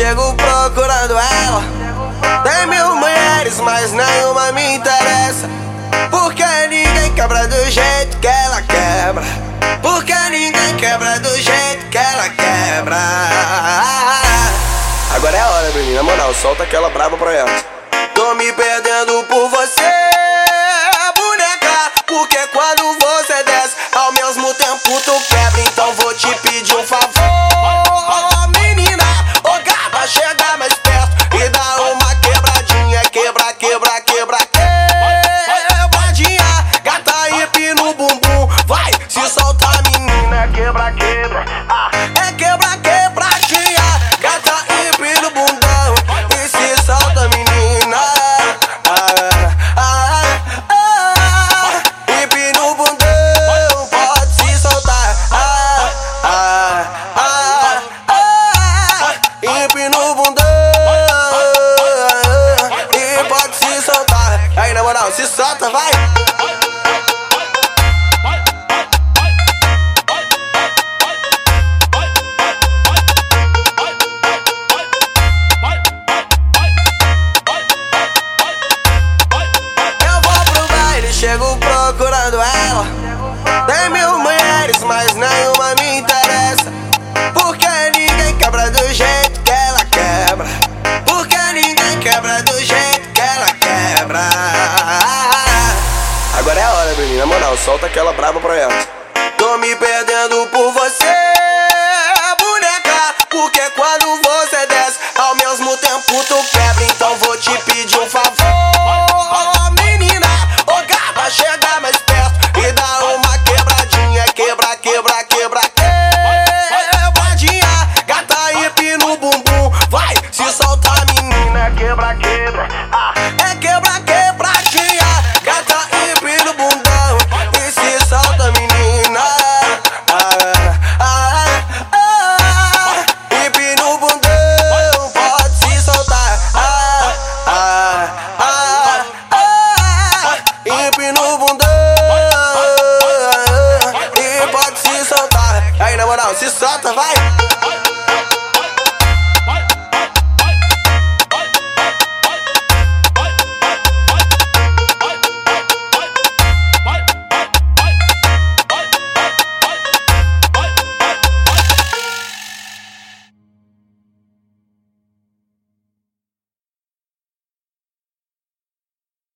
chego procurando ela. Tem mil mulheres, mas nenhuma me interessa. Porque ninguém quebra do jeito que ela quebra. Porque ninguém quebra do jeito que ela quebra. Agora é a hora, menina. Na moral, solta aquela brava pra ela. Tô me perdendo por você, hippie no bundão e pode se soltar. Aí, na moral, se solta, vai. Quebra do jeito que ela quebra. Agora é a hora, menina. Na moral, solta aquela brava pra ela. Tô me perdendo por você, boneca. Porque quando Quebra, quebra, ah, é quebra, quebradinha. Gata hippie no bundão e se solta, menina. Ah, ah, ah, hippie no bundão, pode se soltar. Ah, ah, ah, ah, hippie no bundão e pode se soltar. Aí, na moral, se solta, vai.